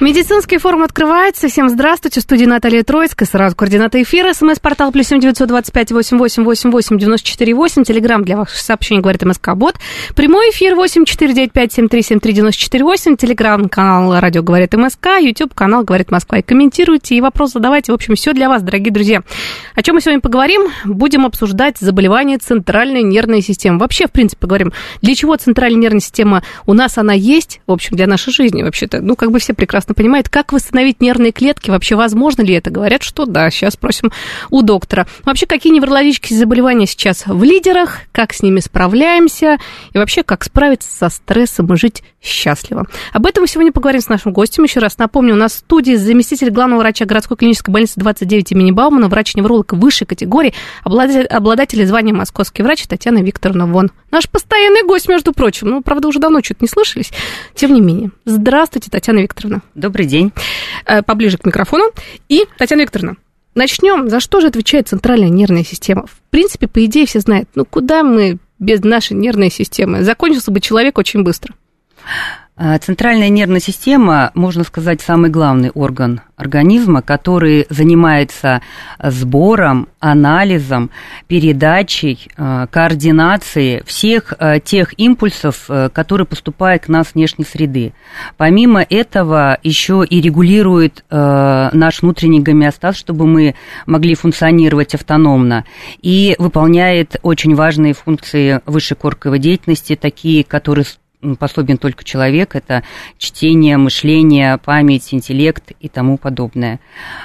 Медицинский форум открывается. Всем здравствуйте. В студии Наталья Троицкая. Сразу координаты эфира. СМС-портал плюс семь девятьсот двадцать пять восемь восемь восемь восемь девяносто четыре восемь. Телеграмм для ваших сообщений говорит МСК Бот. Прямой эфир восемь четыре девять пять семь три семь три девяносто четыре восемь. Телеграмм канал Радио говорит МСК. Ютуб канал говорит Москва. И комментируйте и вопрос задавайте. В общем, все для вас, дорогие друзья. О чем мы сегодня поговорим? Будем обсуждать заболевания центральной нервной системы. Вообще, в принципе, поговорим, для чего центральная нервная система у нас она есть, в общем, для нашей жизни вообще-то. Ну, как бы все прекрасно понимают, как восстановить нервные клетки, вообще возможно ли это? Говорят, что да, сейчас спросим у доктора. Вообще, какие неврологические заболевания сейчас в лидерах, как с ними справляемся и вообще, как справиться со стрессом и жить счастливо. Об этом мы сегодня поговорим с нашим гостем. Еще раз напомню, у нас в студии заместитель главного врача городской клинической больницы 29 имени Баумана, врач-невролог высшей категории, обладатель, обладатель звания московский врач Татьяна Викторовна Вон. Наш постоянный гость, между прочим. Ну, правда, уже давно что-то не слышались. Тем не менее. Здравствуйте, Татьяна Викторовна. Добрый день. Э, поближе к микрофону. И, Татьяна Викторовна, начнем. За что же отвечает центральная нервная система? В принципе, по идее, все знают, ну, куда мы без нашей нервной системы? Закончился бы человек очень быстро. А, центральная нервная система, можно сказать, самый главный орган организма, который занимается сбором, анализом, передачей, а, координацией всех а, тех импульсов, которые поступают к нам с внешней среды. Помимо этого, еще и регулирует наш внутренний гомеостаз, чтобы мы могли функционировать автономно, и выполняет очень важные функции высшей корковой деятельности, такие, которые способен только человек, это чтение, мышление, память, интеллект и тому подобное.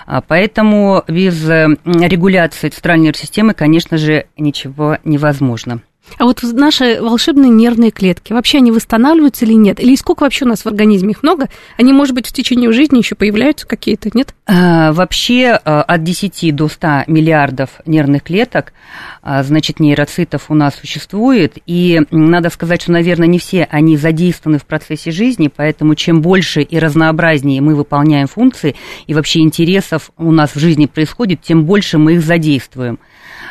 А, поэтому без э, регуляции центральной нервной системы, конечно же, ничего невозможно. А вот наши волшебные нервные клетки, вообще они восстанавливаются или нет? Или сколько вообще у нас в организме их много? Они, может быть, в течение жизни еще появляются какие-то, нет? А, вообще а, от 10 до 100 миллиардов нервных клеток, а, значит, нейроцитов у нас существует. И надо сказать, что, наверное, не все они задействованы в процессе жизни, поэтому чем больше и разнообразнее мы выполняем функции, и вообще интересов у нас в жизни происходит, тем больше мы их задействуем.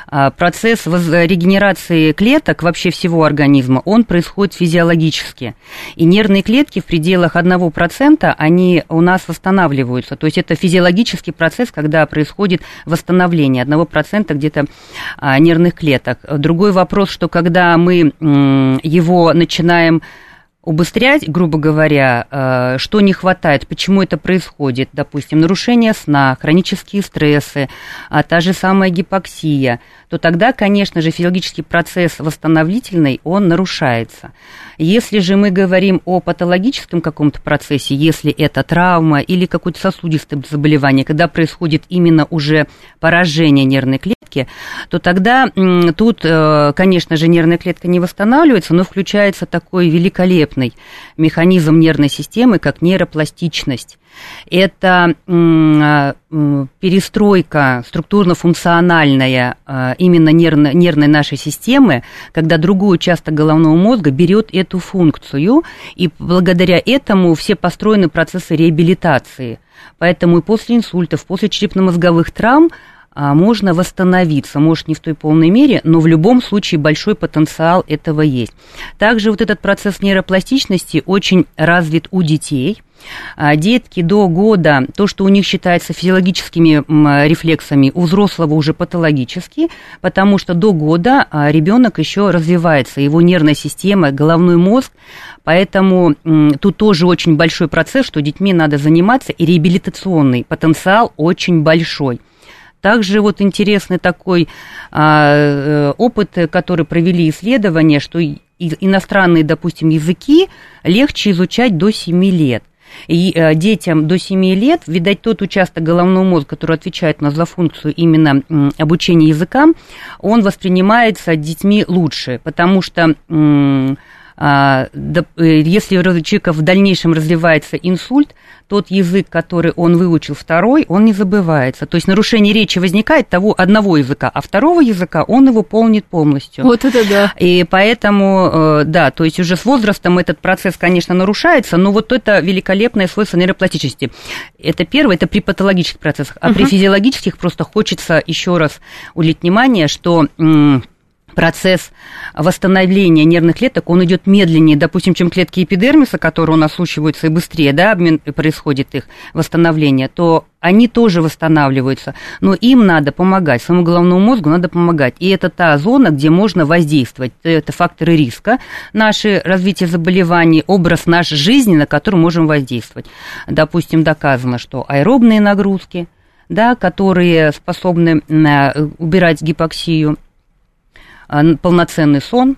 А, процесс регенерации клеток вообще всего организма, он происходит физиологически. И нервные клетки в пределах 1% они у нас восстанавливаются. То есть это физиологический процесс, когда происходит восстановление 1% где-то а, нервных клеток. Другой вопрос, что когда мы его начинаем убыстрять, грубо говоря, э, что не хватает, почему это происходит, допустим, нарушение сна, хронические стрессы, а та же самая гипоксия, то тогда, конечно же, физиологический процесс восстановительный, он нарушается. Если же мы говорим о патологическом каком-то процессе, если это травма или какое-то сосудистое заболевание, когда происходит именно уже поражение нервной клетки, то тогда тут, э, конечно же, нервная клетка не восстанавливается, но включается такой великолепный механизм нервной системы, как нейропластичность. Это а, перестройка структурно-функциональная а, именно нервной, нервной нашей системы, когда другой участок головного мозга берет эту функцию, и благодаря этому все построены процессы реабилитации. Поэтому и после инсультов, после черепно-мозговых травм можно восстановиться, может, не в той полной мере, но в любом случае большой потенциал этого есть. Также вот этот процесс нейропластичности очень развит у детей – а детки до года, то, что у них считается физиологическими рефлексами, у взрослого уже патологически, потому что до года а, ребенок еще развивается, его нервная система, головной мозг, поэтому тут тоже очень большой процесс, что детьми надо заниматься, и реабилитационный потенциал очень большой. Также вот интересный такой а, э, опыт, который провели исследования, что иностранные, допустим, языки легче изучать до 7 лет. И э, детям до 7 лет, видать, тот участок головного мозга, который отвечает на за функцию именно обучения языкам, он воспринимается детьми лучше, потому что если у человека в дальнейшем развивается инсульт, тот язык, который он выучил второй, он не забывается. То есть нарушение речи возникает того одного языка, а второго языка он его помнит полностью. Вот это да. И поэтому, э, да, то есть уже с возрастом этот процесс, конечно, нарушается, но вот это великолепное свойство нейропластичности. Это первое, это при патологических процессах. А угу. при физиологических просто хочется еще раз уделить внимание, что процесс восстановления нервных клеток, он идет медленнее, допустим, чем клетки эпидермиса, которые у нас случаются и быстрее, да, обмен происходит их восстановление, то они тоже восстанавливаются, но им надо помогать, своему головному мозгу надо помогать. И это та зона, где можно воздействовать. Это факторы риска, наше развитие заболеваний, образ нашей жизни, на который можем воздействовать. Допустим, доказано, что аэробные нагрузки, да, которые способны э, убирать гипоксию, полноценный сон.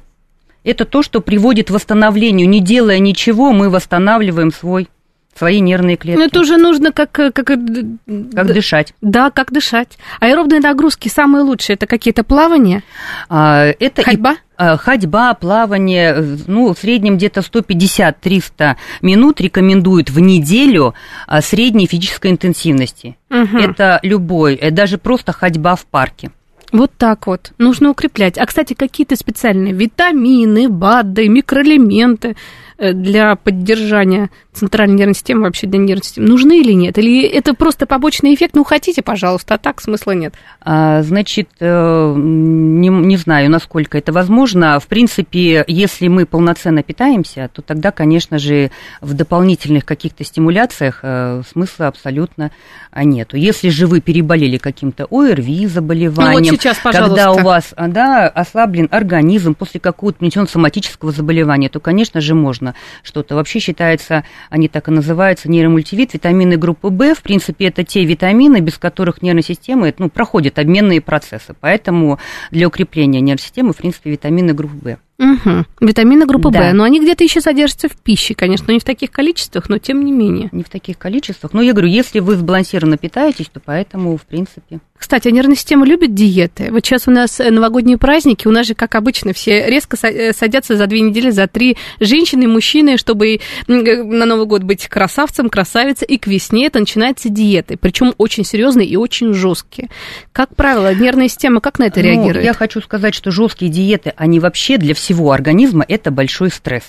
Это то, что приводит к восстановлению. Не делая ничего, мы восстанавливаем свой свои нервные клетки. Но это уже нужно как... Как, как дышать. Да, как дышать. Аэробные нагрузки самые лучшие. Это какие-то плавания? А, это ходьба? И, а, ходьба, плавание. Ну, в среднем где-то 150-300 минут рекомендуют в неделю а, средней физической интенсивности. Угу. Это любой, э, даже просто ходьба в парке. Вот так вот. Нужно укреплять. А, кстати, какие-то специальные витамины, БАДы, микроэлементы для поддержания центральной нервной системы, вообще для нервной системы, нужны или нет? Или это просто побочный эффект? Ну, хотите, пожалуйста, а так смысла нет. А, значит, э, не, не знаю, насколько это возможно. В принципе, если мы полноценно питаемся, то тогда, конечно же, в дополнительных каких-то стимуляциях э, смысла абсолютно нету. Если же вы переболели каким-то ОРВИ заболеванием, ну, вот сейчас, когда у вас да, ослаблен организм после какого-то соматического заболевания, то, конечно же, можно можно что-то. Вообще считается, они так и называются, нейромультивит, витамины группы В. В принципе, это те витамины, без которых нервная система ну, проходит обменные процессы. Поэтому для укрепления нервной системы, в принципе, витамины группы В. Угу. Витамины группы да. В, но они где-то еще содержатся в пище, конечно, не в таких количествах, но тем не менее. Не в таких количествах. Но я говорю, если вы сбалансированно питаетесь, то поэтому, в принципе. Кстати, а нервная система любит диеты. Вот сейчас у нас э, новогодние праздники, у нас же, как обычно, все резко э, садятся за две недели, за три женщины и мужчины, чтобы на Новый год быть красавцем, красавицей, и к весне это начинается диеты, причем очень серьезные и очень жесткие. Как правило, нервная система как на это ну, реагирует? Я хочу сказать, что жесткие диеты, они вообще для всего организма это большой стресс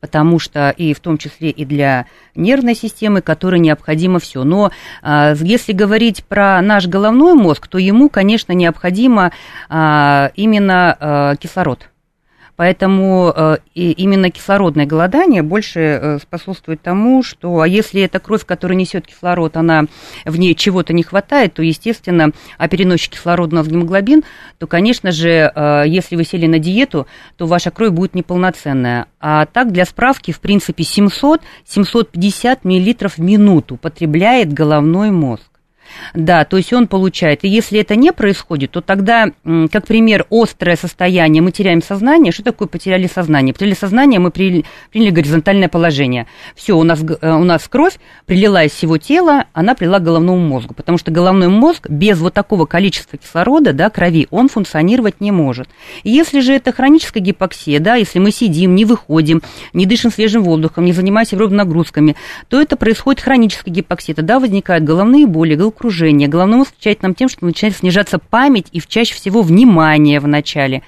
потому что и в том числе и для нервной системы, которой необходимо все. Но а, если говорить про наш головной мозг, то ему, конечно, необходимо а, именно а, кислород. Поэтому э, именно кислородное голодание больше э, способствует тому, что, а если эта кровь, которая несет кислород, она в ней чего-то не хватает, то, естественно, а переносчик кислорода у гемоглобин, то, конечно же, э, если вы сели на диету, то ваша кровь будет неполноценная. А так, для справки, в принципе, 700-750 мл в минуту потребляет головной мозг. Да, то есть он получает. И если это не происходит, то тогда, как пример, острое состояние, мы теряем сознание. Что такое потеряли сознание? Потеряли сознание, мы приняли, приняли горизонтальное положение. Все, у нас, э, у нас кровь прилила из всего тела, она прилила к головному мозгу. Потому что головной мозг без вот такого количества кислорода, да, крови, он функционировать не может. И если же это хроническая гипоксия, да, если мы сидим, не выходим, не дышим свежим воздухом, не занимаемся аэробными нагрузками, то это происходит хроническая гипоксия. Тогда возникают головные боли, окружение. Головной мозг отвечает нам тем, что начинает снижаться память и чаще всего внимание в начале.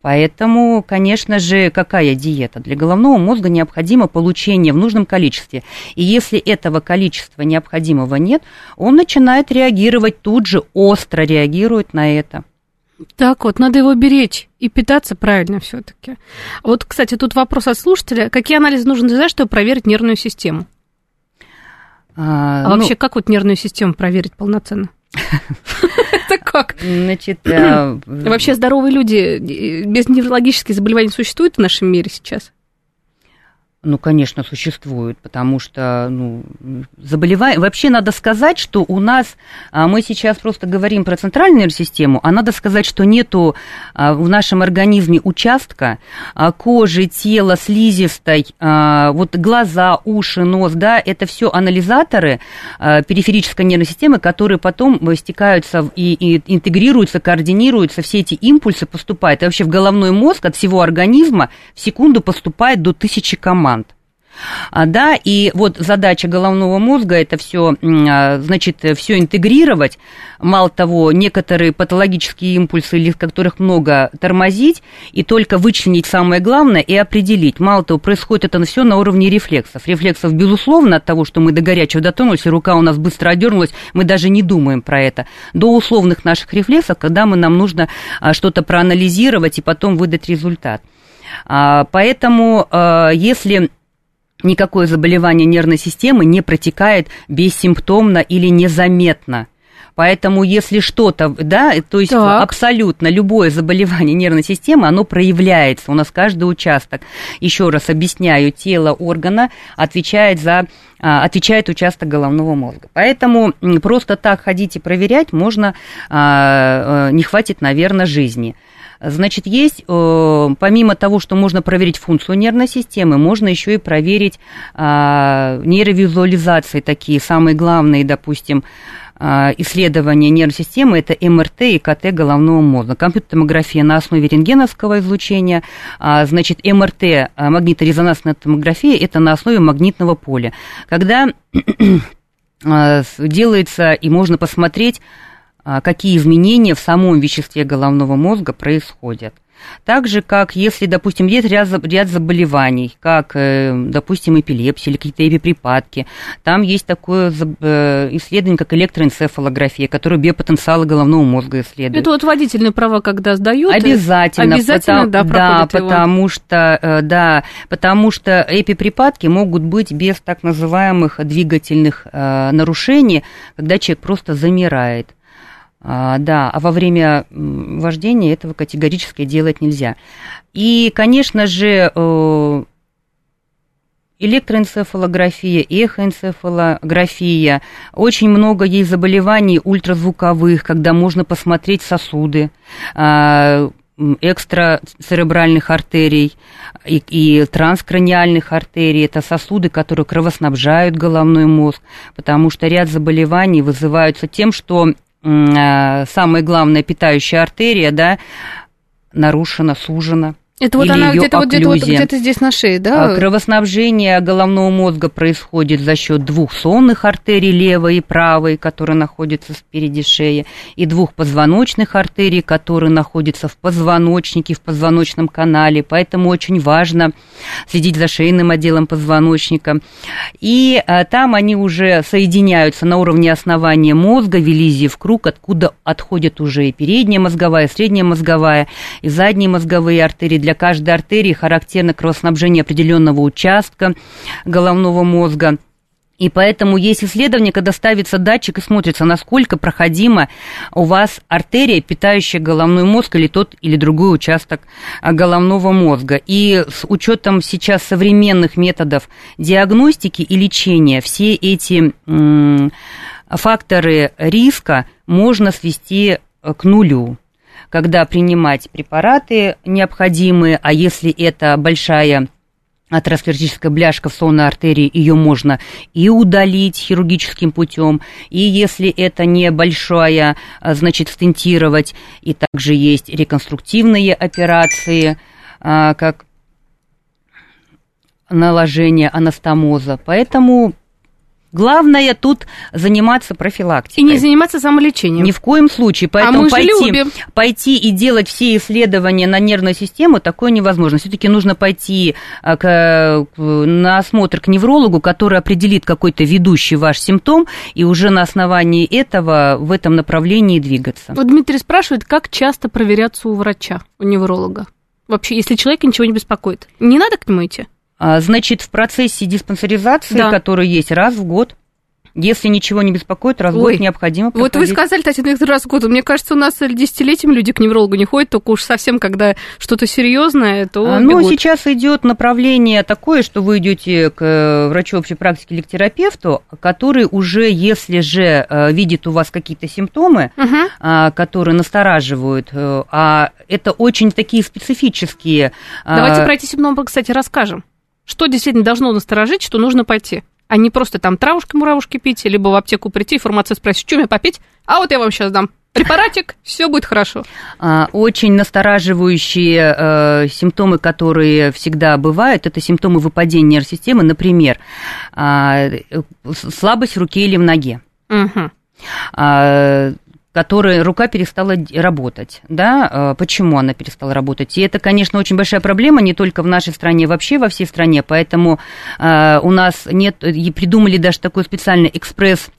Поэтому, конечно же, какая диета? Для головного мозга необходимо получение в нужном количестве. И если этого количества необходимого нет, он начинает реагировать тут же, остро реагирует на это. Так вот, надо его беречь и питаться правильно все-таки. Вот, кстати, тут вопрос от слушателя. Какие анализы нужно сделать, чтобы проверить нервную систему? А, а ну, вообще, как вот нервную систему проверить полноценно? Это как? Значит, а, вообще здоровые люди без неврологических заболеваний существуют в нашем мире сейчас? Ну, конечно, существует, потому что ну, заболевание... Вообще надо сказать, что у нас... А, мы сейчас просто говорим про центральную систему, а надо сказать, что нету а, в нашем организме участка а, кожи, тела, слизистой, вот глаза, уши, нос, да, это все анализаторы периферической нервной системы, которые потом стекаются и, и интегрируются, координируются, все эти импульсы поступают. И вообще в головной мозг от всего организма в секунду поступает до тысячи команд да, и вот задача головного мозга это все, а, значит, все интегрировать. Мало того, некоторые патологические импульсы, или которых много, тормозить, и только вычленить самое главное и определить. Мало того, происходит это все на уровне рефлексов. Рефлексов, безусловно, от того, что мы до горячего дотронулись, и рука у нас быстро одернулась, мы даже не думаем про это. До условных наших рефлексов, когда мы, нам нужно а, что-то проанализировать и потом выдать результат. А, поэтому, а, если никакое заболевание нервной системы не протекает бессимптомно или незаметно, Поэтому, если что-то, да, то есть так. абсолютно любое заболевание нервной системы, оно проявляется. У нас каждый участок, еще раз объясняю, тело органа отвечает за а, отвечает участок головного мозга. Поэтому просто так ходить и проверять можно, не хватит, наверное, жизни. Значит, есть, э, помимо того, что можно проверить функцию нервной системы, можно еще и проверить а, нейровизуализации такие, самые главные, допустим, а, исследования нервной системы – это МРТ и КТ головного мозга. Компьютерная томография на основе рентгеновского излучения, а, значит, МРТ, магниторезонансная томография – это на основе магнитного поля. Когда делается и можно посмотреть какие изменения в самом веществе головного мозга происходят. Так же, как если, допустим, есть ряд, заболеваний, как, э, допустим, эпилепсия или какие-то эпиприпадки, там есть такое э, исследование, как электроэнцефалография, которое биопотенциалы головного мозга исследует. Это вот водительные права, когда сдают? Обязательно. Обязательно, потому, да, да потому его. что, э, да, потому что эпиприпадки могут быть без так называемых двигательных нарушений, когда человек просто замирает. А, да, а во время вождения этого категорически делать нельзя. И, конечно же, э, электроэнцефалография, эхоэнцефалография. Очень много есть заболеваний ультразвуковых, когда можно посмотреть сосуды а, экстрацеребральных артерий и, и транскраниальных артерий. Это сосуды, которые кровоснабжают головной мозг, потому что ряд заболеваний вызываются тем, что самая главная питающая артерия, да, нарушена, сужена. Это вот она где-то вот, где-то, вот, где-то здесь на шее, да? А, кровоснабжение головного мозга происходит за счет двух сонных артерий, левой и правой, которые находятся спереди шеи, и двух позвоночных артерий, которые находятся в позвоночнике, в позвоночном канале. Поэтому очень важно следить за шейным отделом позвоночника. И а, там они уже соединяются на уровне основания мозга, в круг, откуда отходят уже и передняя мозговая, и средняя мозговая, и задние мозговые артерии для каждой артерии характерно кровоснабжение определенного участка головного мозга. И поэтому есть исследование, когда ставится датчик и смотрится, насколько проходима у вас артерия, питающая головной мозг или тот или другой участок а, головного мозга. И с учетом сейчас современных методов диагностики и лечения все эти факторы риска можно свести э, к нулю когда принимать препараты необходимые, а если это большая атеросклеротическая бляшка в сонной артерии, ее можно и удалить хирургическим путем, и если это небольшая, а, значит, стентировать, и также есть реконструктивные операции, а, как наложение анастомоза. Поэтому Главное тут заниматься профилактикой. И не заниматься самолечением. Ни в коем случае. Поэтому а мы пойти, любим. пойти и делать все исследования на нервную систему такое невозможно. Все-таки нужно пойти а, к, на осмотр к неврологу, который определит какой-то ведущий ваш симптом, и уже на основании этого в этом направлении двигаться. Вот Дмитрий спрашивает, как часто проверяться у врача, у невролога? Вообще, если человека ничего не беспокоит, не надо к нему идти? А, значит, в процессе диспансеризации, да. который есть раз в год, Если ничего не беспокоит, раз в год необходимо Вот вы проходить. сказали, Татьяна, Викторовна, раз в год. Мне кажется, у нас десятилетиями люди к неврологу не ходят, только уж совсем, когда что-то серьезное, то А, Ну, сейчас идет направление такое, что вы идете к э, врачу общей практики или к терапевту, который уже, если же э, видит у вас какие-то симптомы, а, которые настораживают, э, а это очень такие специфические. а, Давайте про эти симптомы, кстати, расскажем. Что действительно должно насторожить, что нужно пойти? А не просто там травушки-муравушки пить, либо в аптеку прийти, и фармацевт спросить, что мне попить? А вот я вам сейчас дам препаратик, все будет хорошо. А, Очень настораживающие э, симптомы, которые всегда бывают, это симптомы выпадения нервной системы, например, э, слабость в руке или в ноге. А, которая рука перестала работать, да, а, почему она перестала работать. И это, конечно, очень большая проблема не только в нашей стране, вообще во всей стране, поэтому а, у нас нет, и придумали даже такой специальный экспресс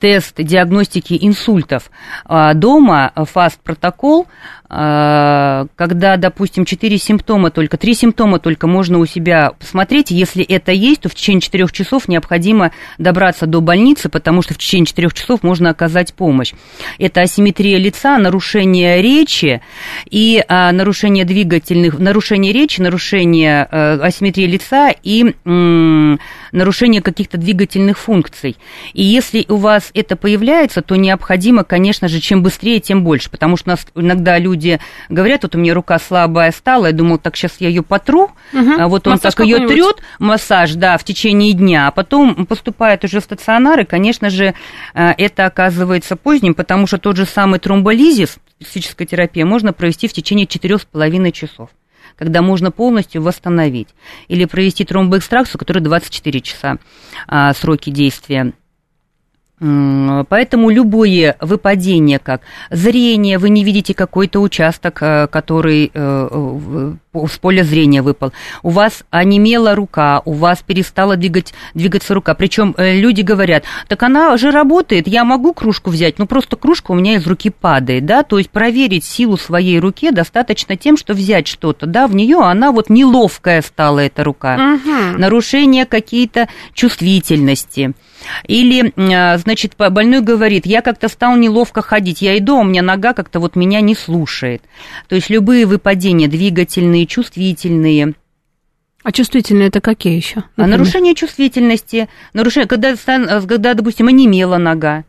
тест диагностики инсультов А, дома, фаст-протокол, а, когда, допустим, 4 симптома только, 3 симптома только можно у себя посмотреть, если это есть, то в течение 4 часов необходимо добраться до больницы, потому что в течение 4 часов можно оказать помощь. Это асимметрия лица, нарушение речи и а, нарушение двигательных, нарушение речи, нарушение а, асимметрии лица и м, нарушение каких-то двигательных функций. И если у вас это появляется, то необходимо, конечно же, чем быстрее, тем больше, потому что у нас иногда люди говорят, вот у меня рука слабая стала, я думал, так сейчас я ее потру, а вот он Массаж так ее трет, массаж, да, в течение дня, а потом поступает уже в стационар, и, конечно же, э, это оказывается поздним, потому что тот же самый тромболизис, специфическая терапия, можно провести в течение 4,5 часов когда можно полностью восстановить. Или провести тромбоэкстракцию, которая 24 часа а, сроки действия. Поэтому любое выпадение, как зрение, вы не видите какой-то участок, э, который э, с поля зрения выпал, у вас онемела рука, у вас перестала двигать, двигаться рука. Причем люди говорят, так она же работает, я могу кружку взять, но просто кружка у меня из руки падает, да, то есть проверить силу своей руки достаточно тем, что взять что-то, да, в нее она вот неловкая стала эта рука Мгм. нарушения какие-то чувствительности. Или, а, значит, больной говорит, я как-то стал неловко ходить, я иду, а у меня нога как-то вот меня не слушает. То есть любые выпадения двигательные, чувствительные, А чувствительные это какие еще? а нарушение чувствительности, нарушение, когда, а, когда допустим, онемела нога,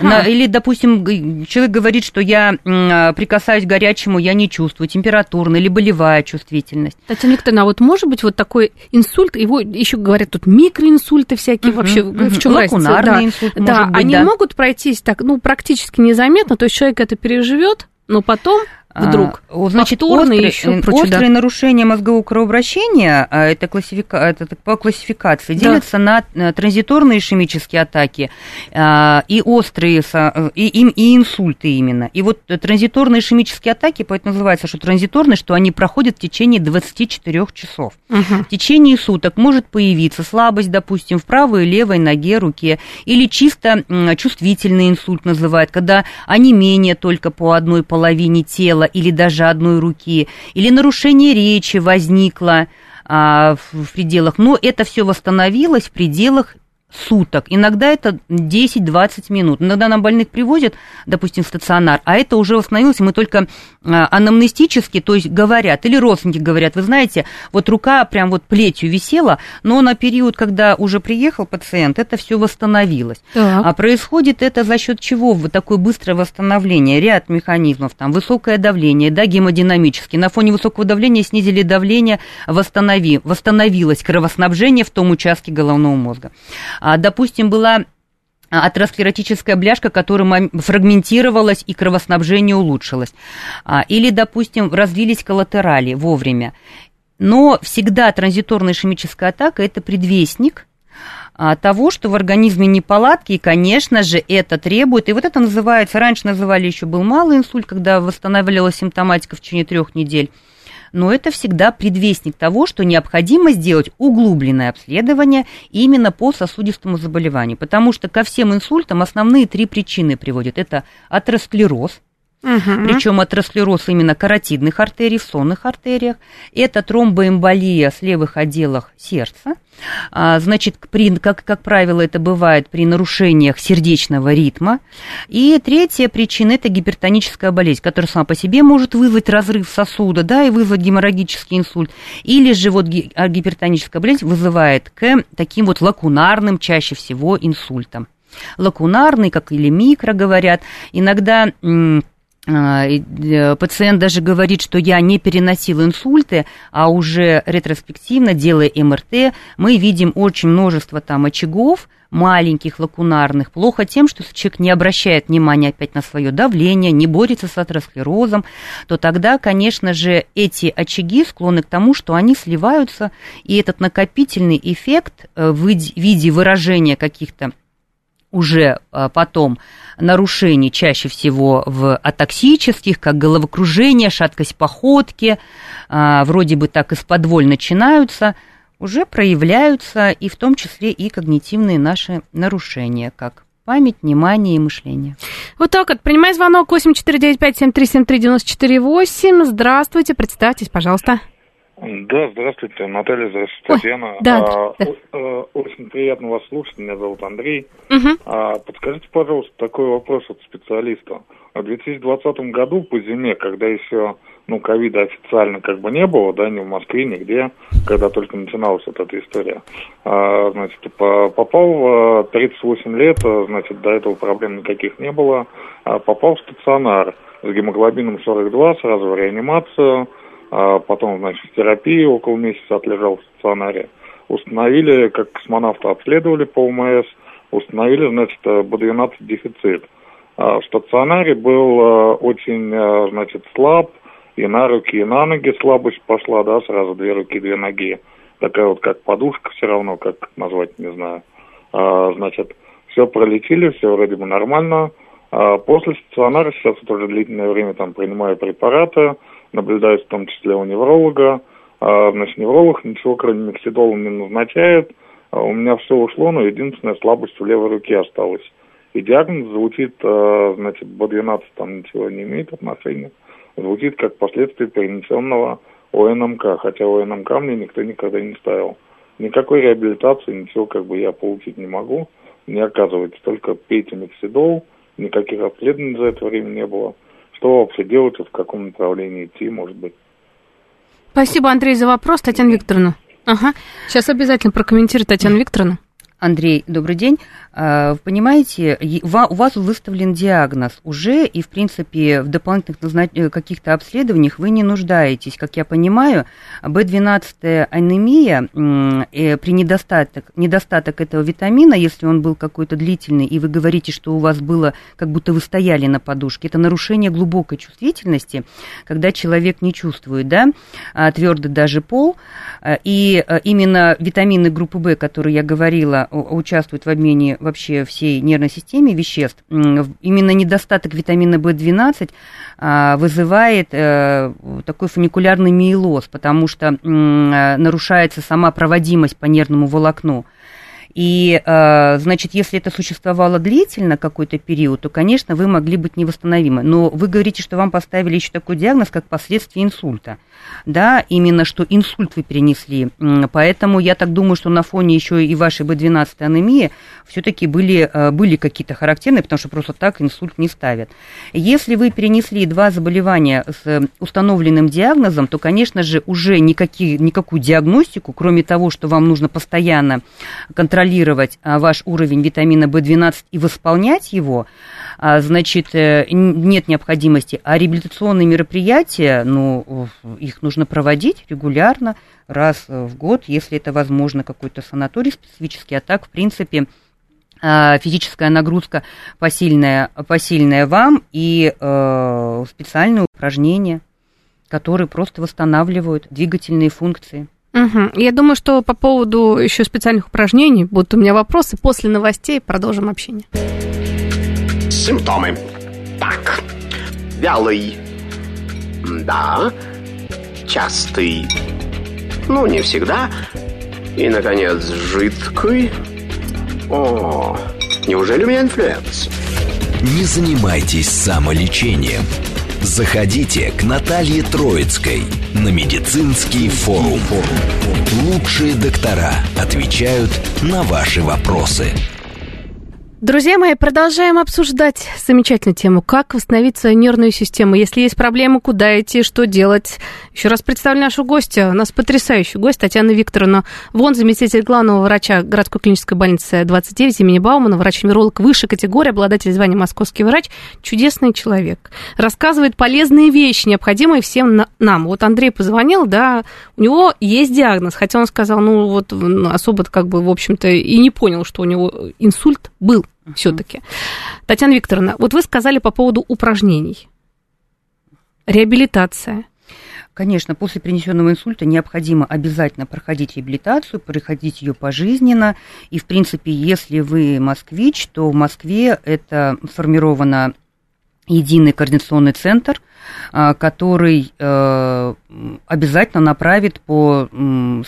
На- или, допустим, человек говорит, что я а, прикасаюсь к горячему, я не чувствую, температурная или болевая чувствительность. Татьяна Викторовна, а вот может быть вот такой инсульт, его еще говорят тут микроинсульты всякие Мгм, вообще, мгм. в чем разница? Лакунарный Да. инсульт, Да, может быть, они да. могут пройтись так, ну, практически незаметно, то есть человек это переживет, но потом вдруг А, Значит, повторно острые, еще э, прочее, да. острые нарушения мозгового кровообращения, а, это, классифика, это так по классификации, Да. делятся на э, транзиторные ишемические атаки а, и острые, э, и, и, и инсульты именно. И вот э, транзиторные ишемические атаки, поэтому называется, что транзиторные, что они проходят в течение 24 часов. Мгм. В течение суток может появиться слабость, допустим, в правой и левой ноге, руке, или чисто чувствительный инсульт называют, когда онемение только по одной половине тела или даже одной руки, или нарушение речи возникло а, в, пределах, но это все восстановилось в пределах суток. Иногда это 10-20 минут. Иногда нам больных привозят, допустим, в стационар, а это уже восстановилось, мы только а, анамнестически, то есть говорят, или родственники говорят, вы знаете, вот рука прям вот плетью висела, но на период, когда уже приехал пациент, это все восстановилось. Так. А происходит это за счет чего? Вот такое быстрое восстановление, ряд механизмов, там высокое давление, да, гемодинамически. На фоне высокого давления снизили давление, восстанови, восстановилось кровоснабжение в том участке головного мозга. А, допустим, была а, атеросклеротическая бляшка, которая фрагментировалась и кровоснабжение улучшилось. А, Или, допустим, развились коллатерали вовремя. Но всегда транзиторная ишемическая атака – это предвестник того, что в организме неполадки, и, конечно же, это требует, и вот это называется, раньше называли еще был малый инсульт, когда восстанавливалась симптоматика в течение трех недель, но это всегда предвестник того, что необходимо сделать углубленное обследование именно по сосудистому заболеванию, потому что ко всем инсультам основные три причины приводят. Это атеросклероз, Угу. Причем атеросклероз именно каротидных артерий, в сонных артериях. Это тромбоэмболия с левых отделах сердца. А, значит, при, как, как правило, это бывает при нарушениях сердечного ритма. И третья причина – это гипертоническая болезнь, которая сама по себе может вызвать разрыв сосуда да, и вызвать геморрагический инсульт. Или же вот а, гипертоническая болезнь вызывает к таким вот лакунарным чаще всего инсультам. Лакунарный, как или микро говорят, иногда пациент даже говорит, что я не переносил инсульты, а уже ретроспективно, делая МРТ, мы видим очень множество там очагов, маленьких, лакунарных, плохо тем, что человек не обращает внимания опять на свое давление, не борется с атеросклерозом, то тогда, конечно же, эти очаги склонны к тому, что они сливаются, и этот накопительный эффект э, в виде выражения каких-то уже а, потом нарушений, чаще всего в атоксических, как головокружение, шаткость походки, а, вроде бы так из-под начинаются, уже проявляются и в том числе и когнитивные наши нарушения, как память, внимание и мышление. Вот так вот. Принимай звонок 8495-7373-94-8. Здравствуйте, представьтесь, пожалуйста. Да, здравствуйте, Наталья, здравствуйте, Ой, Татьяна. Да, а, да. О, очень приятно вас слушать, меня зовут Андрей. Угу. А, подскажите, пожалуйста, такой вопрос от специалиста. В 2020 году по зиме, когда еще ну, ковида официально как бы не было, да, ни в Москве, нигде, когда только начиналась вот эта история, а, значит, попал в 38 лет, а, значит, до этого проблем никаких не было, а, попал в стационар с гемоглобином 42, сразу в реанимацию, а потом, значит, в терапии около месяца отлежал в стационаре. Установили, как космонавта обследовали по УМС, установили, значит, B12 дефицит. А в стационаре был а, очень, а, значит, слаб, и на руки, и на ноги слабость пошла, да, сразу две руки, две ноги. Такая вот как подушка все равно, как назвать, не знаю. А, значит, все пролетели, все вроде бы нормально. А после стационара сейчас тоже длительное время там принимаю препараты, наблюдаюсь в том числе у невролога. А, значит, невролог ничего кроме мексидола не назначает. А у меня все ушло, но единственная слабость в левой руке осталась. И диагноз звучит, а, значит, B12 там ничего не имеет отношения. Звучит как последствие перенесенного ОНМК, хотя ОНМК мне никто никогда не ставил. Никакой реабилитации, ничего как бы я получить не могу. Не оказывается, только пейте мексидол, никаких обследований за это время не было что вообще делать, в каком направлении идти, может быть. Спасибо, Андрей, за вопрос. Татьяна Викторовна. Ага. Сейчас обязательно прокомментирует Татьяна Викторовна. Андрей, добрый день. А, понимаете, у вас выставлен диагноз уже, и, в принципе, в дополнительных э, каких-то обследованиях вы не нуждаетесь. Как я понимаю, B12 анемия э, при недостаток, недостаток этого витамина, если он был какой-то длительный, и вы говорите, что у вас было, как будто вы стояли на подушке, это нарушение глубокой чувствительности, когда человек не чувствует, да, а, твердый даже пол, а, и именно витамины группы В, которые я говорила, участвуют в обмене вообще всей нервной системе веществ, именно недостаток витамина В12 а, вызывает э, такой фуникулярный миелоз, потому что нарушается сама проводимость по нервному волокну. И, э, значит, если это существовало длительно какой-то период, то, конечно, вы могли быть невосстановимы. Но вы говорите, что вам поставили еще такой диагноз, как последствие инсульта. Да, именно что инсульт вы перенесли. Поэтому я так думаю, что на фоне еще и вашей B12 анемии все-таки были, э, были какие-то характерные, потому что просто так инсульт не ставят. Если вы перенесли два заболевания с установленным диагнозом, то, конечно же, уже никакие, никакую диагностику, кроме того, что вам нужно постоянно контролировать контролировать а, ваш уровень витамина В12 и восполнять его, а, значит, э, нет необходимости. А реабилитационные мероприятия, ну, их нужно проводить регулярно, раз в год, если это возможно, какой-то санаторий специфический, а так, в принципе, а, физическая нагрузка посильная, посильная вам и э, специальные упражнения, которые просто восстанавливают двигательные функции. Угу. Я думаю, что по поводу еще специальных упражнений будут у меня вопросы. После новостей продолжим общение. Симптомы. Так. Вялый. Да. Частый. Ну, не всегда. И, наконец, жидкий. О, неужели у меня инфлюенс? Не занимайтесь самолечением. Заходите к Наталье Троицкой на медицинский форум. Лучшие доктора отвечают на ваши вопросы. Друзья мои, продолжаем обсуждать замечательную тему, как восстановить свою нервную систему. Если есть проблемы, куда идти, что делать. Еще раз представлю нашу гостью. У нас потрясающий гость Татьяна Викторовна Вон, заместитель главного врача городской клинической больницы 29 имени Баумана, врач-невролог высшей категории, обладатель звания московский врач. Чудесный человек. Рассказывает полезные вещи, необходимые всем нам. Вот Андрей позвонил, да, у него есть диагноз, хотя он сказал, ну вот особо как бы, в общем-то, и не понял, что у него инсульт был uh-huh. все-таки. Татьяна Викторовна, вот вы сказали по поводу упражнений. Реабилитация. Конечно, после принесенного инсульта необходимо обязательно проходить реабилитацию, проходить ее пожизненно. И, в принципе, если вы москвич, то в Москве это сформировано единый координационный центр, а, который э, обязательно направит по,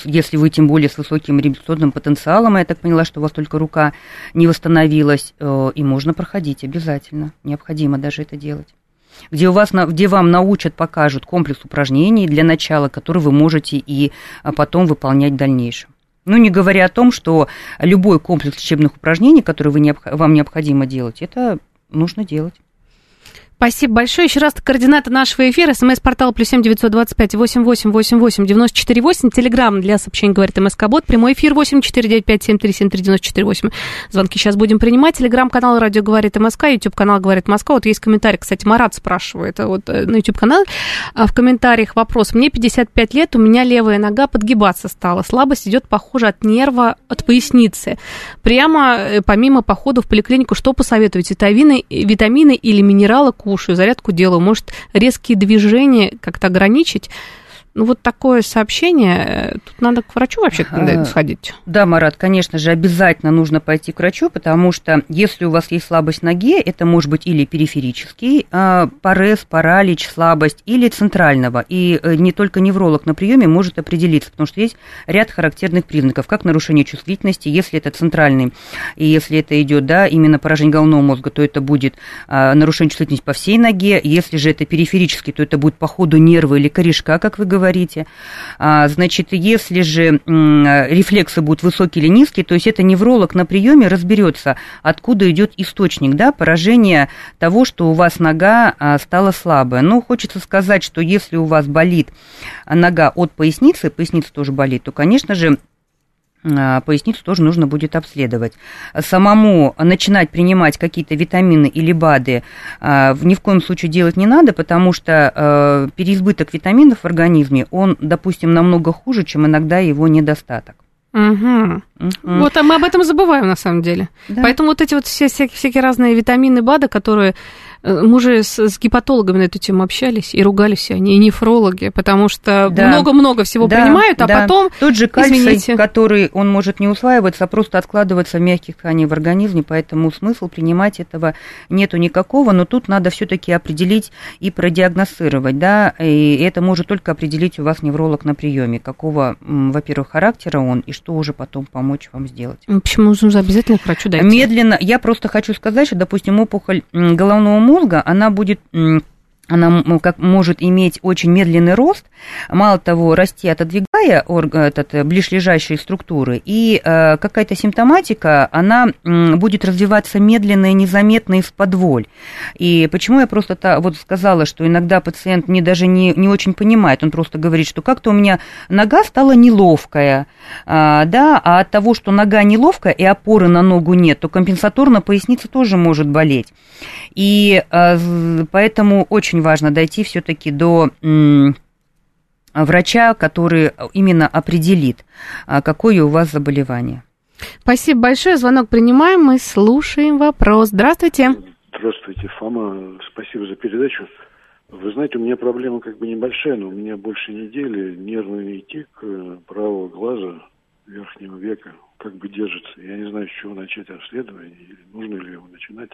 если вы тем более с высоким реабилитационным потенциалом, я так поняла, что у вас только рука не восстановилась, э, и можно проходить обязательно, необходимо даже это делать где, у вас, где вам научат, покажут комплекс упражнений для начала, который вы можете и а, потом выполнять в дальнейшем. Ну, не говоря о том, что любой комплекс лечебных упражнений, который вы, вам необходимо делать, это нужно делать. Спасибо большое. Еще раз координаты нашего эфира. СМС-портал плюс семь девятьсот двадцать пять восемь восемь восемь восемь девяносто четыре восемь. Телеграмм для сообщений говорит МСК Бот. Прямой эфир восемь четыре девять пять семь три семь три девяносто четыре восемь. Звонки сейчас будем принимать. Телеграм-канал Радио говорит МСК. Ютуб канал говорит Москва. Вот есть комментарий. Кстати, Марат спрашивает вот э, на Ютуб канале а, в комментариях вопрос. Мне 55 лет, у меня левая нога подгибаться стала. Слабость идет, похоже, от нерва, от поясницы. Прямо э, помимо похода в поликлинику, что посоветуете? Витамины, витамины или минералы кушаю? Зарядку делаю может, резкие движения как-то ограничить. Ну, вот такое сообщение, тут надо к врачу вообще сходить. Да, Марат, конечно же, обязательно нужно пойти к врачу, потому что если у вас есть слабость ноги, это может быть или периферический э, парез, паралич, слабость, или центрального. И э, не только невролог на приеме может определиться, потому что есть ряд характерных признаков, как нарушение чувствительности, если это центральный, и если это идет, да, именно поражение головного мозга, то это будет э, нарушение чувствительности по всей ноге, если же это периферический, то это будет по ходу нерва или корешка, как вы говорите, говорите. А, значит, если же рефлексы будут высокие или низкие, то есть это невролог на приеме разберется, откуда идет источник да, поражения того, что у вас нога а, стала слабая. Но хочется сказать, что если у вас болит нога от поясницы, поясница тоже болит, то, конечно же, поясницу тоже нужно будет обследовать. Самому начинать принимать какие-то витамины или БАДы а, ни в коем случае делать не надо, потому что а, переизбыток витаминов в организме, он, допустим, намного хуже, чем иногда его недостаток. Угу. Угу. Вот а мы об этом забываем на самом деле. Да. Поэтому вот эти вот все всякие, всякие разные витамины БАДа, которые мы же с, с гепатологами на эту тему общались, и ругались они, и нефрологи, потому что много-много да. всего да, принимают, а да. потом, Тот же кальций, извините... который он может не усваиваться, а просто откладываться в мягких тканях в организме, поэтому смысл принимать этого нету никакого, но тут надо все таки определить и продиагностировать, да, и это может только определить у вас невролог на приеме, какого, во-первых, характера он, и что уже потом помочь вам сделать. Почему нужно обязательно к врачу дойти? Медленно, я просто хочу сказать, что, допустим, опухоль головного мозга, мозга, она будет она как может иметь очень медленный рост, мало того, расти, отодвигая орг, этот, э, ближлежащие структуры, и э, какая-то симптоматика, она будет развиваться медленно и незаметно из-под воль. И почему я просто та, вот сказала, что иногда пациент не, даже не, не очень понимает, он просто говорит, что как-то у меня нога стала неловкая, а, да, а от того, что нога неловкая и опоры на ногу нет, то компенсаторно поясница тоже может болеть. И э, поэтому очень важно дойти все-таки до врача, который именно определит, а, какое у вас заболевание. Спасибо большое. Звонок принимаем. Мы слушаем вопрос. Здравствуйте. Здравствуйте, Фома. Спасибо за передачу. Вы знаете, у меня проблема как бы небольшая, но у меня больше недели нервный тик э, правого глаза верхнего века как бы держится. Я не знаю, с чего начать обследование, нужно ли его начинать.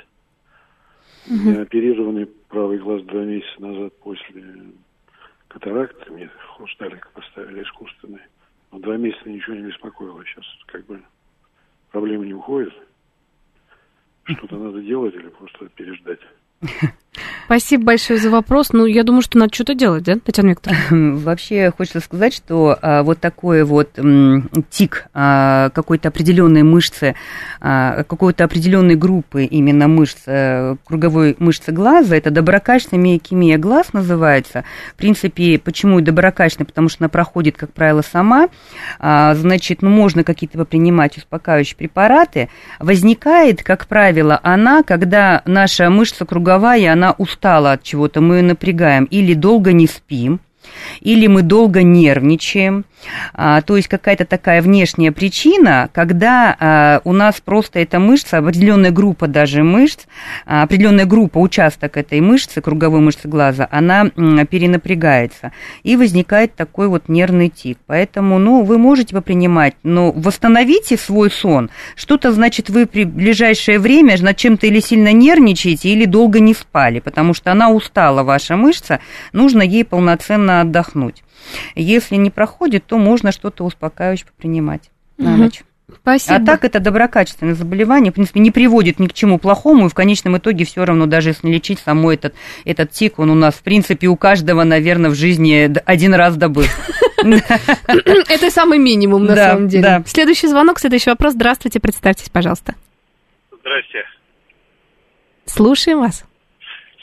У меня оперированный правый глаз два месяца назад после катаракты. Мне хрусталик поставили искусственный. Но два месяца ничего не беспокоило. Сейчас как бы проблема не уходит. Что-то надо делать или просто переждать? Спасибо большое за вопрос. Ну, я думаю, что надо что-то делать, да, Татьяна Викторовна? Вообще, хочется сказать, что а, вот такой вот м, тик а, какой-то определенной мышцы, а, какой-то определенной группы именно мышц, а, круговой мышцы глаза, это доброкачественная миокемия глаз называется. В принципе, почему и доброкачественная? Потому что она проходит, как правило, сама. А, значит, ну, можно какие-то принимать успокаивающие препараты. Возникает, как правило, она, когда наша мышца круговая, она устала устала от чего-то, мы ее напрягаем, или долго не спим, или мы долго нервничаем, а, то есть какая-то такая внешняя причина, когда а, у нас просто эта мышца, определенная группа даже мышц, а, определенная группа, участок этой мышцы, круговой мышцы глаза, она перенапрягается, и возникает такой вот нервный тик. Поэтому, ну, вы можете попринимать, но восстановите свой сон. Что-то, значит, вы при ближайшее время над чем-то или сильно нервничаете, или долго не спали, потому что она устала, ваша мышца, нужно ей полноценно отдохнуть. Если не проходит, то можно что-то успокаивающее принимать на ночь. Спасибо. А так это доброкачественное заболевание, в принципе, не приводит ни к чему плохому, и в конечном итоге все равно, даже если лечить само этот, этот тик, он у нас, в принципе, у каждого, наверное, в жизни один раз добыл. Это самый минимум, на самом деле. Следующий звонок, следующий вопрос. Здравствуйте, представьтесь, пожалуйста. Здрасте. Слушаем вас.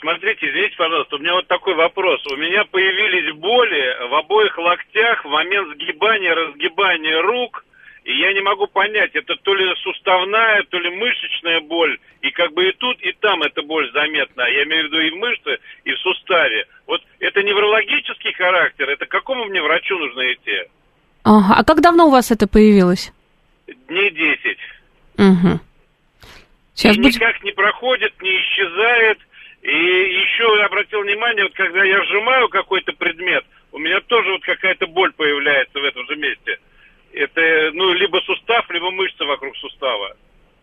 Смотрите, извините, пожалуйста, у меня вот такой вопрос. У меня появились боли в обоих локтях в момент сгибания, разгибания рук, и я не могу понять, это то ли суставная, то ли мышечная боль, и как бы и тут, и там эта боль заметна. Я имею в виду и в мышце, и в суставе. Вот это неврологический характер, это к какому мне врачу нужно идти? Ага, а как давно у вас это появилось? Дней десять. Угу. Сейчас и будет... никак не проходит, не исчезает, и еще обратил внимание, вот когда я сжимаю какой-то предмет, у меня тоже вот какая-то боль появляется в этом же месте. Это, ну, либо сустав, либо мышца вокруг сустава.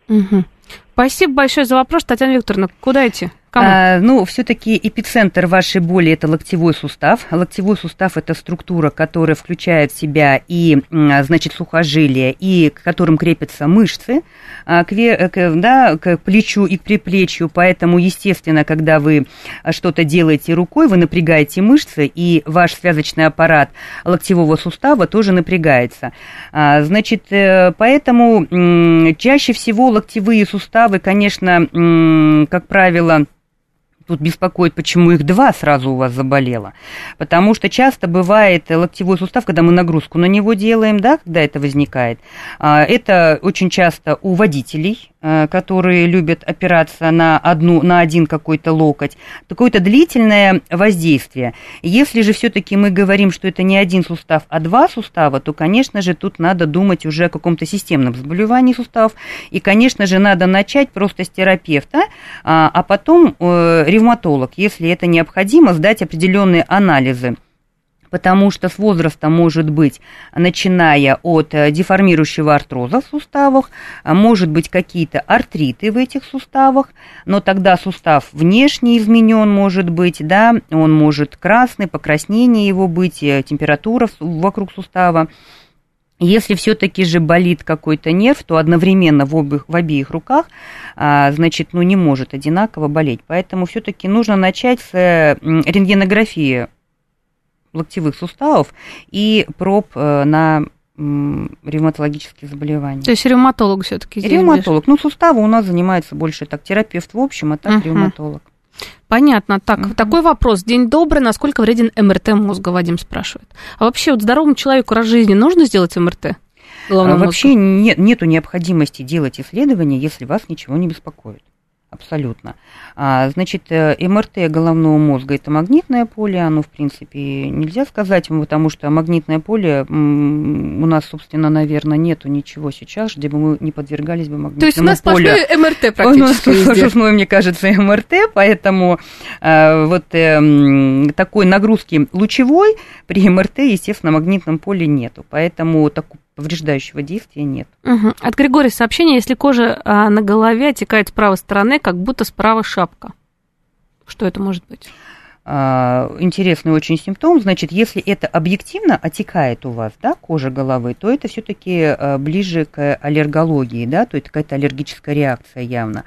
Угу. Спасибо большое за вопрос, Татьяна Викторовна. Куда идти? А, ну, все-таки эпицентр вашей боли это локтевой сустав. Локтевой сустав это структура, которая включает в себя и, значит, сухожилия, и к которым крепятся мышцы, а, к, к, да, к плечу и к приплечью. Поэтому, естественно, когда вы что-то делаете рукой, вы напрягаете мышцы, и ваш связочный аппарат локтевого сустава тоже напрягается. А, значит, э, поэтому чаще всего локтевые суставы, конечно, как правило, Тут беспокоит, почему их два сразу у вас заболело. Потому что часто бывает локтевой сустав, когда мы нагрузку на него делаем, да, когда это возникает. А, это очень часто у водителей, Э, которые любят опираться на, одну, на один какой-то локоть, какое-то длительное воздействие. Если же все-таки мы говорим, что это не один сустав, а два сустава, то, конечно же, тут надо думать уже о каком-то системном заболевании суставов. И, конечно же, надо начать просто с терапевта, а, а потом э, ревматолог, если это необходимо, сдать определенные анализы потому что с возрастом может быть, начиная от э, деформирующего артроза в суставах, а может быть какие-то артриты в этих суставах, но тогда сустав внешне изменен может быть, да, он может красный, покраснение его быть, э, температура вокруг сустава. Если все-таки же болит какой-то нерв, то одновременно в, обеих, в обеих руках, а, значит, ну, не может одинаково болеть. Поэтому все-таки нужно начать с рентгенографии локтевых суставов и проб э, на ревматологические заболевания. То есть ревматолог все-таки здесь Ревматолог. Ну, суставы у нас занимается больше так терапевт в общем, а так uh-huh. ревматолог. Понятно. Так, uh-huh. такой вопрос. День добрый. Насколько вреден МРТ мозга, Вадим спрашивает. А вообще вот здоровому человеку раз жизни нужно сделать МРТ? А вообще нет, нету необходимости делать исследования, если вас ничего не беспокоит абсолютно. А, значит, э, МРТ головного мозга – это магнитное поле, оно, в принципе, нельзя сказать, потому что магнитное поле у нас, собственно, наверное, нету ничего сейчас, где бы мы не подвергались бы магнитному полю. То есть у нас полю. МРТ практически У нас сплошное, мне кажется, МРТ, поэтому а, вот э, такой нагрузки лучевой при МРТ, естественно, магнитном поле нету, поэтому такой повреждающего действия нет. Угу. От Григория сообщение, если кожа а, на голове отекает с правой стороны, как будто справа шапка. Что это может быть? А, интересный очень симптом. Значит, если это объективно отекает у вас, да, кожа головы, то это все-таки а, ближе к аллергологии, да, то есть какая-то аллергическая реакция явно.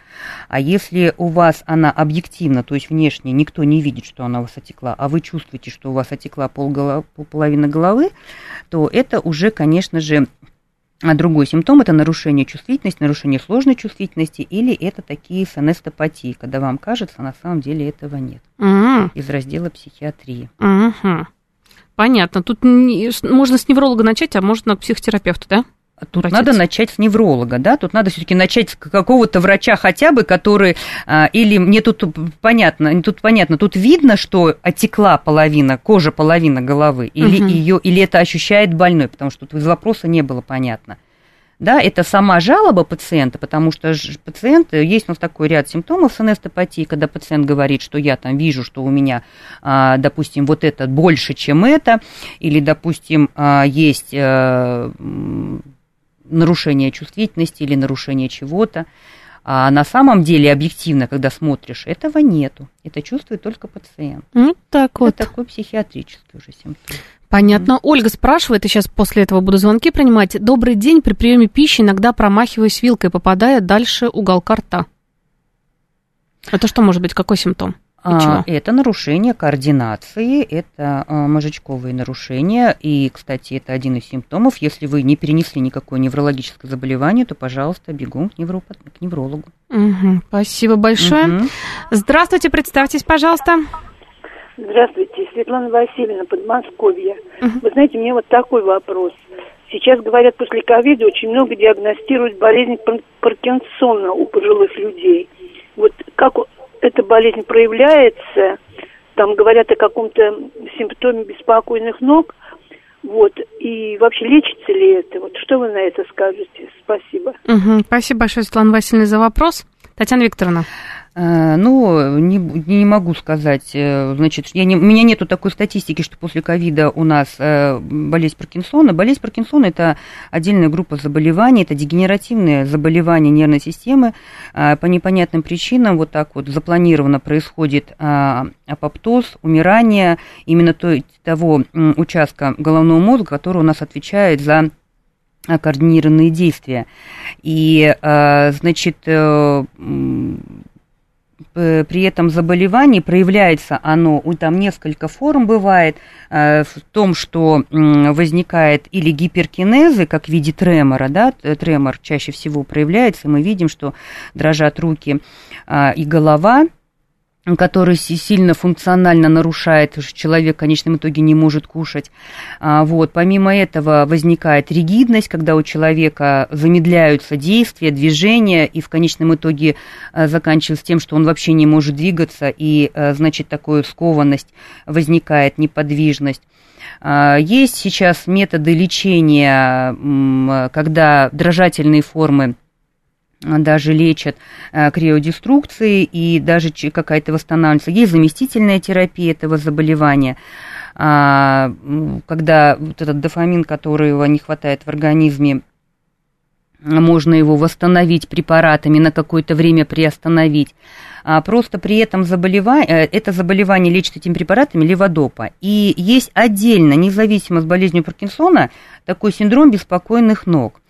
А если у вас она объективна, то есть внешне никто не видит, что она у вас отекла, а вы чувствуете, что у вас отекла полголов... половина головы, то это уже, конечно же, а другой симптом – это нарушение чувствительности, нарушение сложной чувствительности, или это такие санестопатии, когда вам кажется, на самом деле этого нет. Угу. Из раздела психиатрии. Угу. Понятно. Тут можно с невролога начать, а можно к психотерапевту, да? Тут надо начать с невролога, да, тут надо все-таки начать с какого-то врача хотя бы, который, а, или мне тут понятно, тут понятно, тут видно, что отекла половина, кожа половина головы, или угу. ее, или это ощущает больной, потому что тут из вопроса не было понятно. Да, это сама жалоба пациента, потому что пациент, есть у нас такой ряд симптомов синестопатии, когда пациент говорит, что я там вижу, что у меня, а, допустим, вот это больше, чем это, или, допустим, а, есть э, нарушение чувствительности или нарушение чего-то. А на самом деле, объективно, когда смотришь, этого нету. Это чувствует только пациент. Ну, так вот. Это такой психиатрический уже симптом. Понятно. Mm-hmm. Ольга спрашивает, и сейчас после этого буду звонки принимать. Добрый день, при приеме пищи иногда промахиваюсь вилкой, попадая дальше уголка рта. Это что может быть, какой симптом? А, это нарушение координации, это а, мозжечковые нарушения. И, кстати, это один из симптомов. Если вы не перенесли никакое неврологическое заболевание, то, пожалуйста, бегом к, невро... к неврологу. Угу, спасибо большое. Угу. Здравствуйте, представьтесь, пожалуйста. Здравствуйте, Светлана Васильевна, Подмосковье. Угу. Вы знаете, мне вот такой вопрос. Сейчас, говорят, после ковида очень много диагностируют болезнь Паркинсона у пожилых людей. Вот как эта болезнь проявляется, там говорят о каком-то симптоме беспокойных ног, вот, и вообще лечится ли это? Вот что вы на это скажете? Спасибо. Угу, спасибо большое, Светлана Васильевна, за вопрос. Татьяна Викторовна. Э, ну, не, не могу сказать, э, значит, я не, у меня нету такой статистики, что после ковида у нас э, болезнь Паркинсона. Болезнь Паркинсона – это отдельная группа заболеваний, это дегенеративные заболевания нервной системы. По непонятным причинам вот так вот запланированно происходит апоптоз, умирание именно той, того участка головного мозга, который у нас отвечает за координированные действия. И, значит, при этом заболевании проявляется оно, там несколько форм бывает, э, в том, что возникает или гиперкинезы, как в виде тремора, да, тремор чаще всего проявляется, мы видим, что дрожат руки а, и голова, который сильно функционально нарушает, человек в конечном итоге не может кушать. А, вот. Помимо этого возникает ригидность, когда у человека замедляются действия, движения, и в конечном итоге а, заканчивается тем, что он вообще не может двигаться, и, а, значит, такая скованность возникает, неподвижность. Есть сейчас методы лечения, когда дрожательные формы даже лечат э, криодеструкции и даже какая-то восстанавливается. Есть заместительная терапия этого заболевания, а, когда вот этот дофамин, которого не хватает в организме, можно его восстановить препаратами, на какое-то время приостановить. А просто при этом заболевание, э, это заболевание лечится этими препаратами леводопа. И есть отдельно, независимо с болезнью Паркинсона, такой синдром беспокойных ног.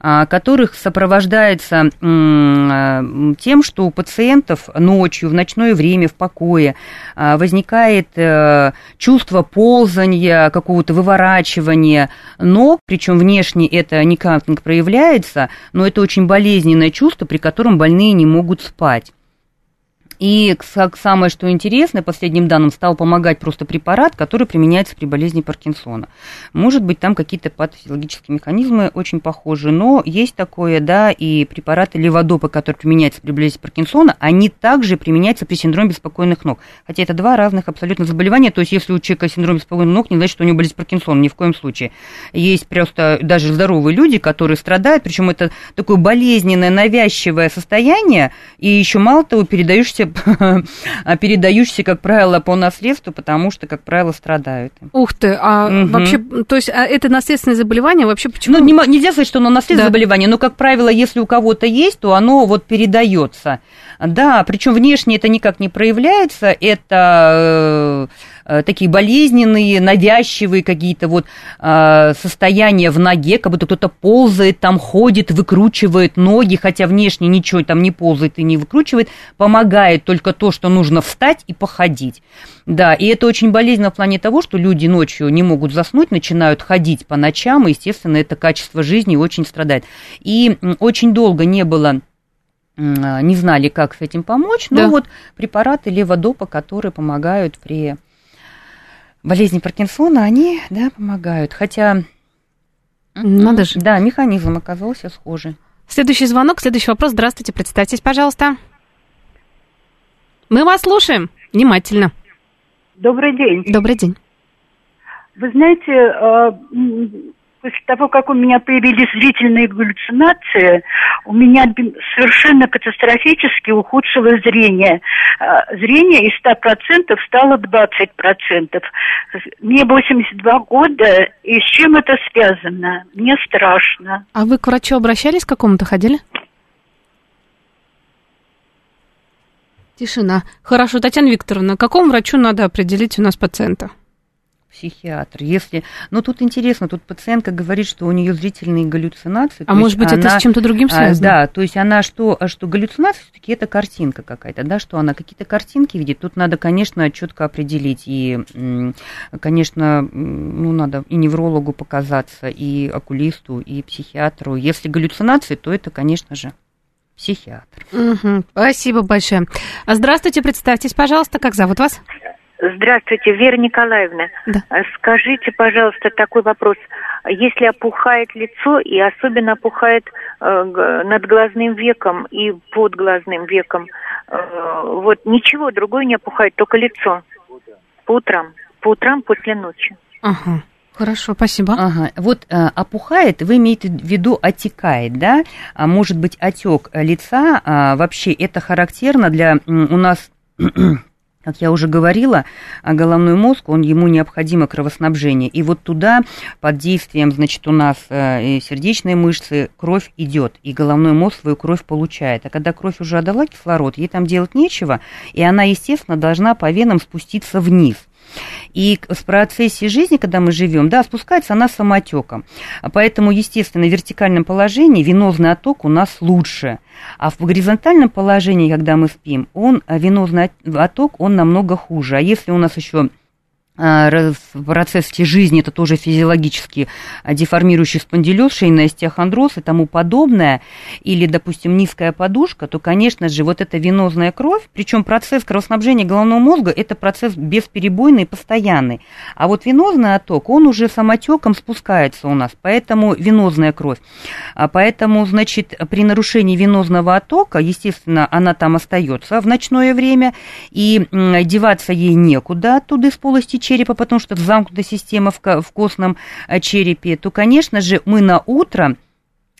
А, которых сопровождается а, тем, что у пациентов ночью, в ночное время, в покое а, возникает э, чувство ползания, какого-то выворачивания ног, причем внешне это никак не проявляется, но это очень болезненное чувство, при котором больные не могут спать. И самое, что интересно, последним данным стал помогать просто препарат, который применяется при болезни Паркинсона. Может быть, там какие-то патофизиологические механизмы очень похожи, но есть такое, да, и препараты леводопа, которые применяются при болезни Паркинсона, они также применяются при синдроме беспокойных ног. Хотя это два разных абсолютно заболевания, то есть если у человека синдром беспокойных ног, не значит, что у него болезнь Паркинсона, ни в коем случае. Есть просто даже здоровые люди, которые страдают, причем это такое болезненное, навязчивое состояние, и еще мало того, передающееся передающиеся, как правило, по наследству, потому что, как правило, страдают. Ух ты, а угу. вообще, то есть а это наследственное заболевание вообще почему? Ну, не, нельзя сказать, что оно наследственное да. заболевание, но, как правило, если у кого-то есть, то оно вот передается. Да, причем внешне это никак не проявляется, это э, такие болезненные, навязчивые какие-то вот э, состояния в ноге, как будто кто-то ползает, там ходит, выкручивает ноги, хотя внешне ничего там не ползает и не выкручивает, помогает только то, что нужно встать и походить. Да, и это очень болезненно в плане того, что люди ночью не могут заснуть, начинают ходить по ночам, и, естественно, это качество жизни очень страдает. И очень долго не было а, не знали, как с этим помочь, но да. вот препараты леводопа, которые помогают при болезни Паркинсона, они, да, помогают. Хотя, надо же. Да, механизм оказался схожий. Следующий звонок, следующий вопрос. Здравствуйте, представьтесь, пожалуйста. Мы вас слушаем внимательно. Добрый день. Добрый день. Вы знаете, а, после того, как у меня появились зрительные галлюцинации, у меня совершенно катастрофически ухудшилось зрение. А, зрение из 100% стало 20%. Мне 82 года, и с чем это связано? Мне страшно. А вы к врачу обращались к какому-то, ходили? Тишина. Хорошо, Татьяна Викторовна, какому врачу надо определить у нас пациента? Психиатр. Если, но тут интересно, тут пациентка говорит, что у нее зрительные галлюцинации. А может быть, она, это с чем-то другим а, связано? Да, то есть она что, а что галлюцинации все-таки это картинка какая-то, да, что она какие-то картинки видит. Тут надо, конечно, четко определить и, конечно, ну надо и неврологу показаться, и окулисту, и психиатру. Если галлюцинации, то это, конечно же, психиатр. Угу, спасибо большое. Здравствуйте, представьтесь, пожалуйста, как зовут вас? Здравствуйте, Вера Николаевна. Да. А скажите, пожалуйста, такой вопрос. Если опухает лицо и особенно опухает э, над глазным веком и под глазным веком, э, вот ничего другое не опухает, только лицо. По утрам. По утрам после ночи. Ага. Хорошо, спасибо. Ага. Вот э, опухает, вы имеете в виду отекает, да? А может быть отек лица, а, вообще это характерно для у нас как я уже говорила, а головной мозг, он, ему необходимо кровоснабжение. И вот туда под действием, значит, у нас э, сердечные мышцы, кровь идет, и головной мозг свою кровь получает. А когда кровь уже отдала кислород, ей там делать нечего, и она, естественно, должна по венам спуститься вниз. И в процессе жизни, когда мы живем, да, спускается она самотеком. Поэтому, естественно, в вертикальном положении венозный отток у нас лучше. А в горизонтальном положении, когда мы спим, он, венозный отток, он намного хуже. А если у нас еще в процессе жизни, это тоже физиологически деформирующий спондилез, шейный остеохондроз и тому подобное, или, допустим, низкая подушка, то, конечно же, вот эта венозная кровь, причем процесс кровоснабжения головного мозга, это процесс бесперебойный и постоянный. А вот венозный отток, он уже самотеком спускается у нас, поэтому венозная кровь. А поэтому, значит, при нарушении венозного оттока, естественно, она там остается в ночное время, и деваться ей некуда оттуда из полости черепа, потому что замкнутая система в, в костном э, черепе, то, конечно же, мы на утро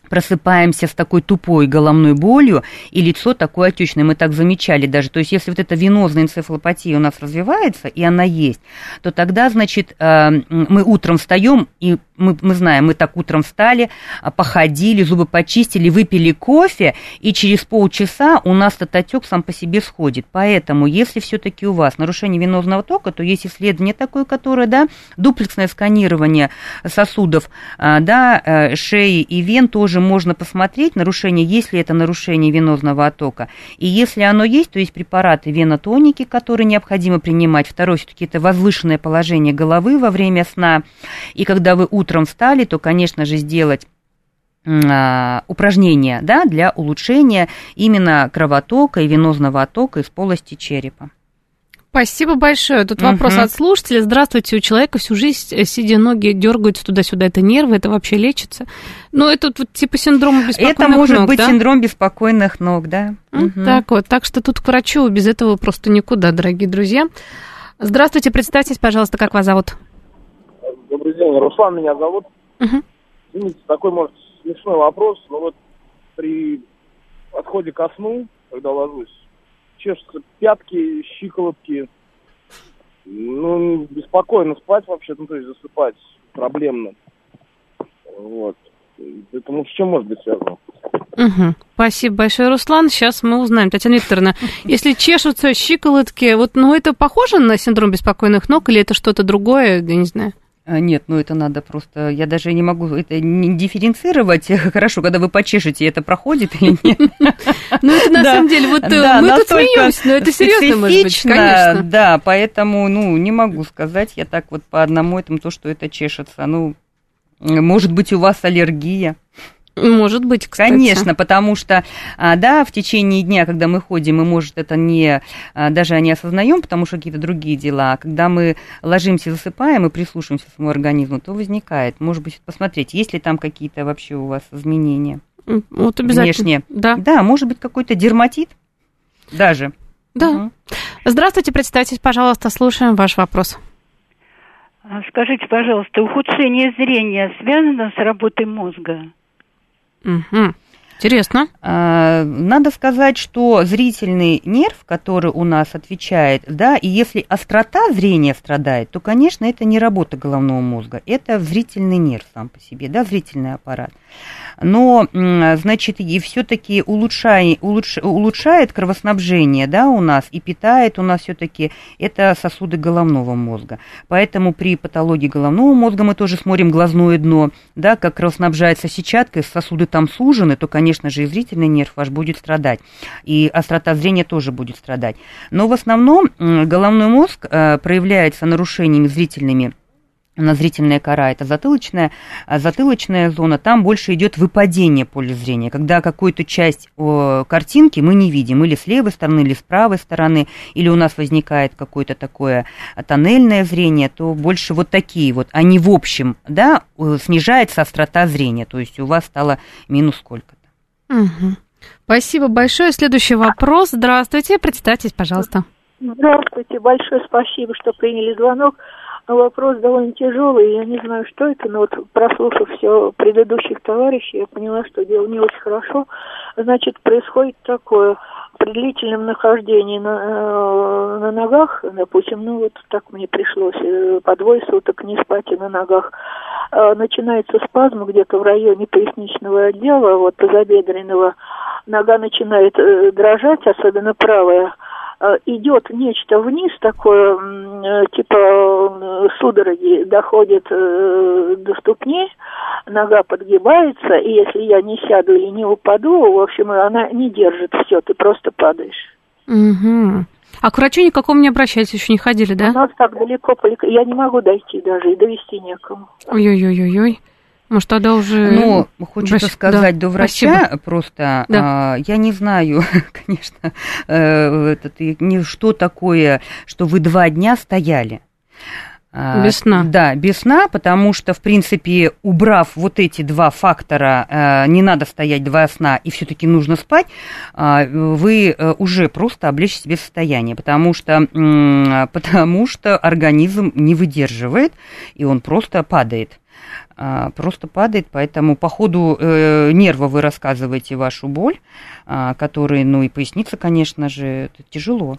просыпаемся с такой тупой головной болью, и лицо такое отечное. Мы так замечали даже. То есть, если вот эта венозная энцефалопатия у нас развивается, и она есть, то тогда, значит, э, мы утром встаем, и мы, мы знаем, мы так утром встали, а, походили, зубы почистили, выпили кофе, и через полчаса у нас этот отек сам по себе сходит. Поэтому, если все-таки у вас нарушение венозного тока, то есть исследование такое, которое, да, дуплексное сканирование сосудов, а, да, э, шеи и вен тоже можно посмотреть, нарушение, есть ли это нарушение венозного оттока. И если оно есть, то есть препараты венотоники, которые необходимо принимать. Второе, все-таки это возвышенное положение головы во время сна. И когда вы утром утром встали, то, конечно же, сделать а, упражнения да, для улучшения именно кровотока и венозного оттока из полости черепа. Спасибо большое. Тут угу. вопрос от слушателя. Здравствуйте, у человека всю жизнь э, сидя ноги дергаются туда-сюда. Это нервы, это вообще лечится? Ну, это вот типа синдром беспокойных ног, Это может ног, быть да? синдром беспокойных ног, да. Угу. Так вот, так что тут к врачу без этого просто никуда, дорогие друзья. Здравствуйте, представьтесь, пожалуйста, как вас зовут? Добрый день, Руслан меня зовут. Угу. Извините, такой, может, смешной вопрос, но вот при отходе ко сну, когда ложусь, чешутся пятки, щиколотки. Ну, беспокойно спать вообще, ну, то есть засыпать проблемно. Вот. Это с чем может быть связано? Угу. Спасибо большое, Руслан. Сейчас мы узнаем. Татьяна Викторовна, если чешутся щиколотки, вот, ну, это похоже на синдром беспокойных ног или это что-то другое, я не знаю? А, нет, ну это надо просто, я даже не могу это не дифференцировать. Хорошо, когда вы почешете, это проходит или нет? Ну это на самом деле, вот э, мы тут смеемся, но это серьезно может быть, конечно. Да, поэтому, ну, не могу сказать я так вот по одному этому то, что это чешется. Ну, может быть, у вас аллергия. Может быть, кстати. Конечно, потому что, а, да, в течение дня, когда мы ходим, мы, может, это не, а, даже не осознаем, потому что какие-то другие дела. А когда мы ложимся, засыпаем и прислушиваемся к своему организму, то возникает. Может быть, посмотреть, есть ли там какие-то вообще у вас изменения. Вот обязательно. Внешне. Да. Да, может быть, какой-то дерматит даже. Да. Угу. Здравствуйте, представьтесь, пожалуйста, слушаем ваш вопрос. Скажите, пожалуйста, ухудшение зрения связано с работой мозга? Угу. Интересно. А, надо сказать, что зрительный нерв, который у нас отвечает, да, и если острота зрения страдает, то, конечно, это не работа головного мозга, это зрительный нерв сам по себе, да, зрительный аппарат но, значит, и все-таки улучшает, улучш, улучшает кровоснабжение, да, у нас, и питает у нас все-таки это сосуды головного мозга. Поэтому при патологии головного мозга мы тоже смотрим глазное дно, да, как кровоснабжается сетчатка, сосуды там сужены, то, конечно же, и зрительный нерв ваш будет страдать, и острота зрения тоже будет страдать. Но в основном головной мозг э, проявляется нарушениями зрительными на зрительная кора, это затылочная, а затылочная зона, там больше идет выпадение поля зрения, когда какую-то часть о, картинки мы не видим, или с левой стороны, или с правой стороны, или у нас возникает какое-то такое тоннельное зрение, то больше вот такие вот, а не в общем, да, снижается острота зрения, то есть у вас стало минус сколько-то. Угу. Спасибо большое. Следующий вопрос. Здравствуйте, представьтесь, пожалуйста. Здравствуйте, большое спасибо, что приняли звонок вопрос довольно тяжелый, я не знаю, что это, но вот прослушав все предыдущих товарищей, я поняла, что дело не очень хорошо. Значит, происходит такое, при длительном нахождении на, э, на ногах, допустим, ну вот так мне пришлось э, по двое суток не спать и на ногах, э, начинается спазм где-то в районе поясничного отдела, вот тазобедренного, нога начинает дрожать, особенно правая, идет нечто вниз такое, э, типа э, судороги доходит до ступней, нога подгибается, и если я не сяду или не упаду, в общем, она не держит все, ты просто падаешь. Угу. А к врачу никакому не обращались, еще не ходили, да? У нас так далеко, я не могу дойти даже и довести некому. Ой-ой-ой-ой. Может, тогда уже... Ну, хочется Врач... сказать, да. до врача Спасибо. просто, да. а, я не знаю, конечно, э, этот, не, что такое, что вы два дня стояли. А, без сна. Да, без сна, потому что, в принципе, убрав вот эти два фактора, э, не надо стоять два сна и все-таки нужно спать, а, вы э, уже просто облегчите себе состояние, потому что, потому что организм не выдерживает, и он просто падает. А, просто падает, поэтому по ходу э, нерва вы рассказываете вашу боль, а, который, ну и поясница, конечно же, это тяжело.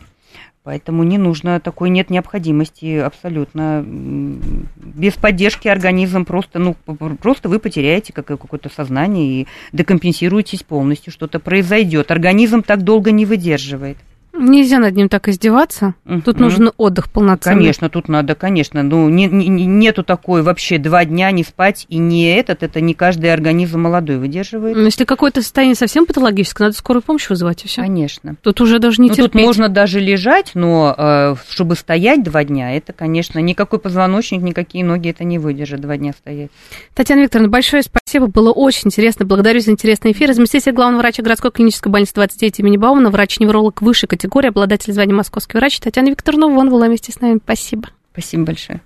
Поэтому не нужно, такой нет необходимости абсолютно. Без поддержки организм просто, ну, просто вы потеряете какое-то сознание и декомпенсируетесь полностью, что-то произойдет. Организм так долго не выдерживает. Нельзя над ним так издеваться. Uh-huh. Тут нужен отдых полноценный. Конечно, тут надо, конечно. Ну, не, не, нету такой вообще два дня не спать и не этот, это не каждый организм молодой выдерживает. Но если какое-то состояние совсем патологическое, надо скорую помощь вызывать и все. Конечно. Тут уже даже не ну, терпеть. Тут можно даже лежать, но э, чтобы стоять два дня, это, конечно, никакой позвоночник, никакие ноги это не выдержат два дня стоять. Татьяна Викторовна, большое спасибо, было очень интересно. Благодарю за интересный эфир. Заместитель главного врача городской клинической больницы 29 имени Баумана, врач-невролог высшей категории, обладатель звания московский врач Татьяна Викторовна Вон была вместе с нами. Спасибо. Спасибо большое.